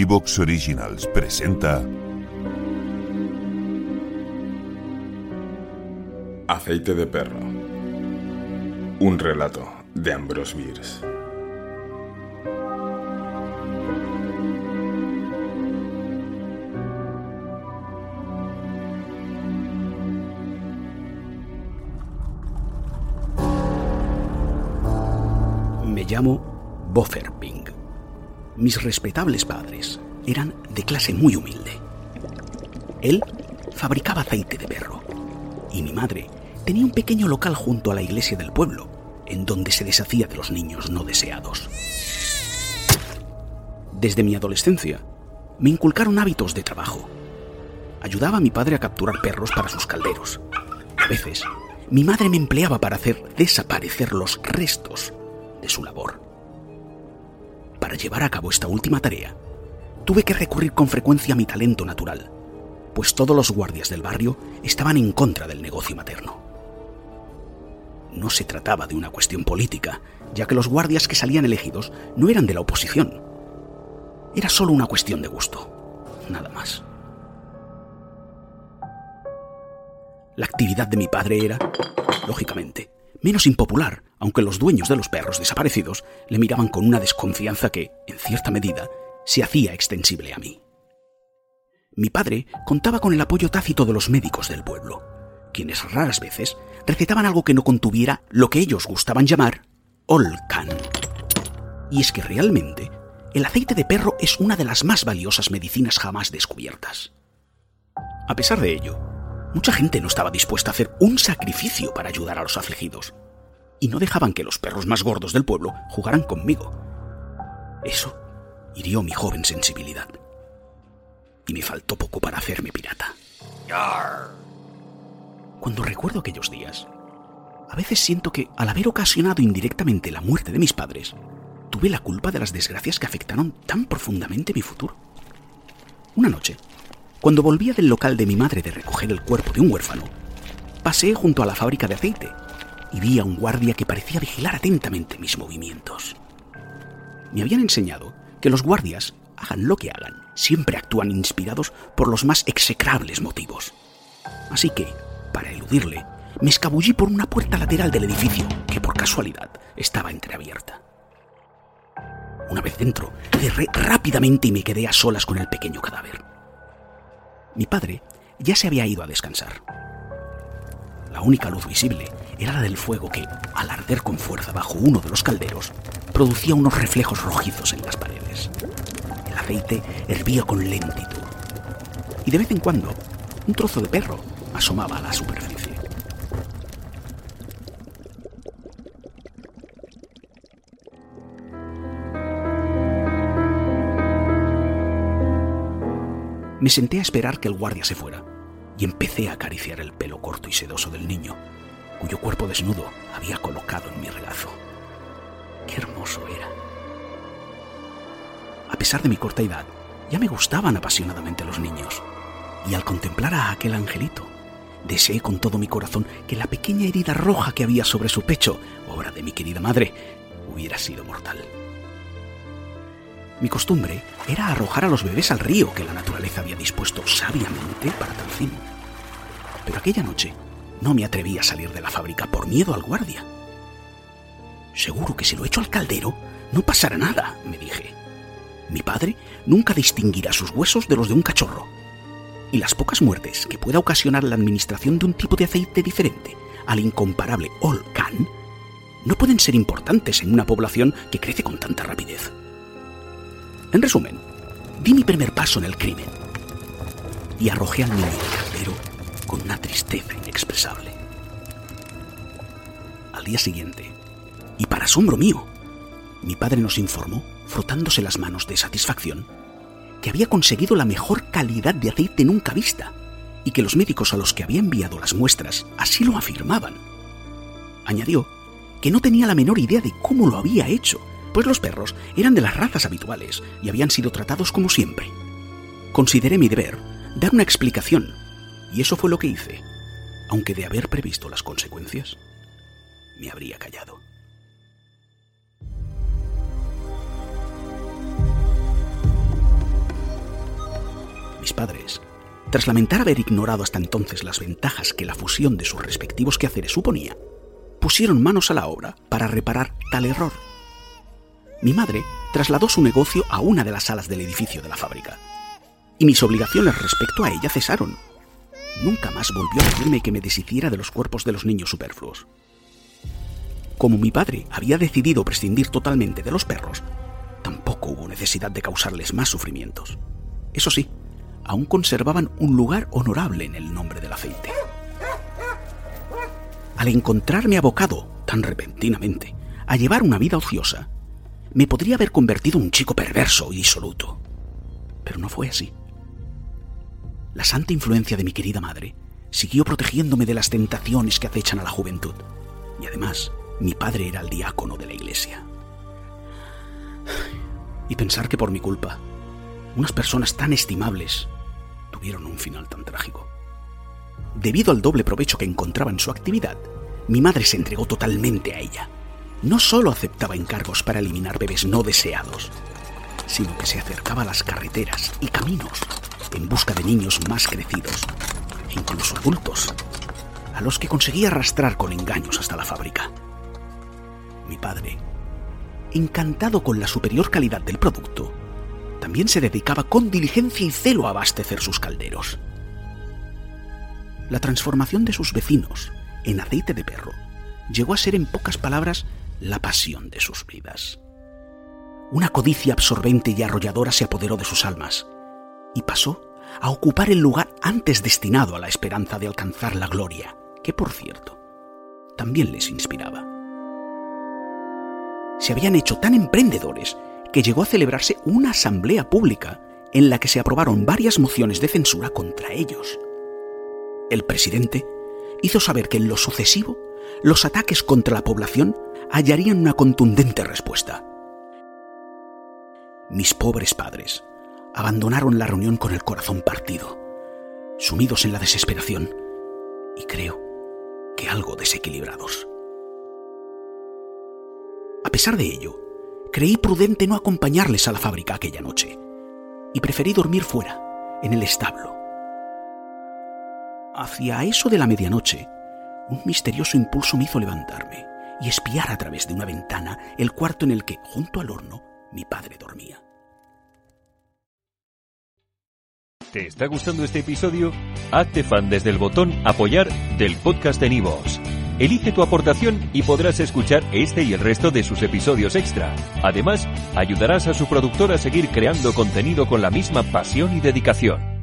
Evox Originals presenta Aceite de perro. Un relato de Ambrose Bierce. Me llamo Bofferping. Mis respetables padres eran de clase muy humilde. Él fabricaba aceite de perro y mi madre tenía un pequeño local junto a la iglesia del pueblo, en donde se deshacía de los niños no deseados. Desde mi adolescencia me inculcaron hábitos de trabajo. Ayudaba a mi padre a capturar perros para sus calderos. A veces, mi madre me empleaba para hacer desaparecer los restos de su labor. Para llevar a cabo esta última tarea, tuve que recurrir con frecuencia a mi talento natural, pues todos los guardias del barrio estaban en contra del negocio materno. No se trataba de una cuestión política, ya que los guardias que salían elegidos no eran de la oposición. Era solo una cuestión de gusto, nada más. La actividad de mi padre era, lógicamente, menos impopular, aunque los dueños de los perros desaparecidos le miraban con una desconfianza que, en cierta medida, se hacía extensible a mí. Mi padre contaba con el apoyo tácito de los médicos del pueblo, quienes raras veces recetaban algo que no contuviera lo que ellos gustaban llamar Olcan. Y es que realmente el aceite de perro es una de las más valiosas medicinas jamás descubiertas. A pesar de ello, mucha gente no estaba dispuesta a hacer un sacrificio para ayudar a los afligidos, y no dejaban que los perros más gordos del pueblo jugaran conmigo. Eso hirió mi joven sensibilidad, y me faltó poco para hacerme pirata. Cuando recuerdo aquellos días, a veces siento que, al haber ocasionado indirectamente la muerte de mis padres, tuve la culpa de las desgracias que afectaron tan profundamente mi futuro. Una noche, cuando volvía del local de mi madre de recoger el cuerpo de un huérfano, pasé junto a la fábrica de aceite y vi a un guardia que parecía vigilar atentamente mis movimientos. Me habían enseñado que los guardias, hagan lo que hagan, siempre actúan inspirados por los más execrables motivos. Así que, para eludirle, me escabullí por una puerta lateral del edificio, que por casualidad estaba entreabierta. Una vez dentro, cerré rápidamente y me quedé a solas con el pequeño cadáver. Mi padre ya se había ido a descansar. La única luz visible era la del fuego que, al arder con fuerza bajo uno de los calderos, producía unos reflejos rojizos en las paredes. El aceite hervía con lentitud. Y de vez en cuando, un trozo de perro asomaba a la superficie. Me senté a esperar que el guardia se fuera y empecé a acariciar el pelo corto y sedoso del niño, cuyo cuerpo desnudo había colocado en mi regazo. Qué hermoso era. A pesar de mi corta edad, ya me gustaban apasionadamente los niños, y al contemplar a aquel angelito, deseé con todo mi corazón que la pequeña herida roja que había sobre su pecho, obra de mi querida madre, hubiera sido mortal. Mi costumbre era arrojar a los bebés al río que la naturaleza había dispuesto sabiamente para tal fin. Pero aquella noche no me atreví a salir de la fábrica por miedo al guardia. Seguro que si lo echo al caldero, no pasará nada, me dije. Mi padre nunca distinguirá sus huesos de los de un cachorro. Y las pocas muertes que pueda ocasionar la administración de un tipo de aceite diferente al incomparable Olcan no pueden ser importantes en una población que crece con tanta rapidez. En resumen, di mi primer paso en el crimen y arrojé al niño del caldero con una tristeza inexpresable. Al día siguiente, y para asombro mío, mi padre nos informó, frotándose las manos de satisfacción, que había conseguido la mejor calidad de aceite nunca vista y que los médicos a los que había enviado las muestras así lo afirmaban. Añadió que no tenía la menor idea de cómo lo había hecho, pues los perros eran de las razas habituales y habían sido tratados como siempre. Consideré mi deber dar una explicación, y eso fue lo que hice, aunque de haber previsto las consecuencias, me habría callado. mis padres, tras lamentar haber ignorado hasta entonces las ventajas que la fusión de sus respectivos quehaceres suponía, pusieron manos a la obra para reparar tal error. Mi madre trasladó su negocio a una de las salas del edificio de la fábrica, y mis obligaciones respecto a ella cesaron. Nunca más volvió a pedirme que me deshiciera de los cuerpos de los niños superfluos. Como mi padre había decidido prescindir totalmente de los perros, tampoco hubo necesidad de causarles más sufrimientos. Eso sí, aún conservaban un lugar honorable en el nombre del aceite. Al encontrarme abocado, tan repentinamente, a llevar una vida ociosa, me podría haber convertido en un chico perverso y disoluto. Pero no fue así. La santa influencia de mi querida madre siguió protegiéndome de las tentaciones que acechan a la juventud. Y además, mi padre era el diácono de la iglesia. Y pensar que por mi culpa, unas personas tan estimables tuvieron un final tan trágico. Debido al doble provecho que encontraba en su actividad, mi madre se entregó totalmente a ella. No solo aceptaba encargos para eliminar bebés no deseados, sino que se acercaba a las carreteras y caminos en busca de niños más crecidos, incluso adultos, a los que conseguía arrastrar con engaños hasta la fábrica. Mi padre, encantado con la superior calidad del producto, también se dedicaba con diligencia y celo a abastecer sus calderos. La transformación de sus vecinos en aceite de perro llegó a ser en pocas palabras la pasión de sus vidas. Una codicia absorbente y arrolladora se apoderó de sus almas y pasó a ocupar el lugar antes destinado a la esperanza de alcanzar la gloria, que por cierto, también les inspiraba. Se habían hecho tan emprendedores que llegó a celebrarse una asamblea pública en la que se aprobaron varias mociones de censura contra ellos. El presidente hizo saber que en lo sucesivo los ataques contra la población hallarían una contundente respuesta. Mis pobres padres abandonaron la reunión con el corazón partido, sumidos en la desesperación y creo que algo desequilibrados. A pesar de ello, creí prudente no acompañarles a la fábrica aquella noche y preferí dormir fuera, en el establo. Hacia eso de la medianoche, un misterioso impulso me hizo levantarme y espiar a través de una ventana el cuarto en el que, junto al horno, mi padre dormía. ¿Te está gustando este episodio? Hazte fan desde el botón Apoyar del podcast de Nivos. Elige tu aportación y podrás escuchar este y el resto de sus episodios extra. Además, ayudarás a su productor a seguir creando contenido con la misma pasión y dedicación.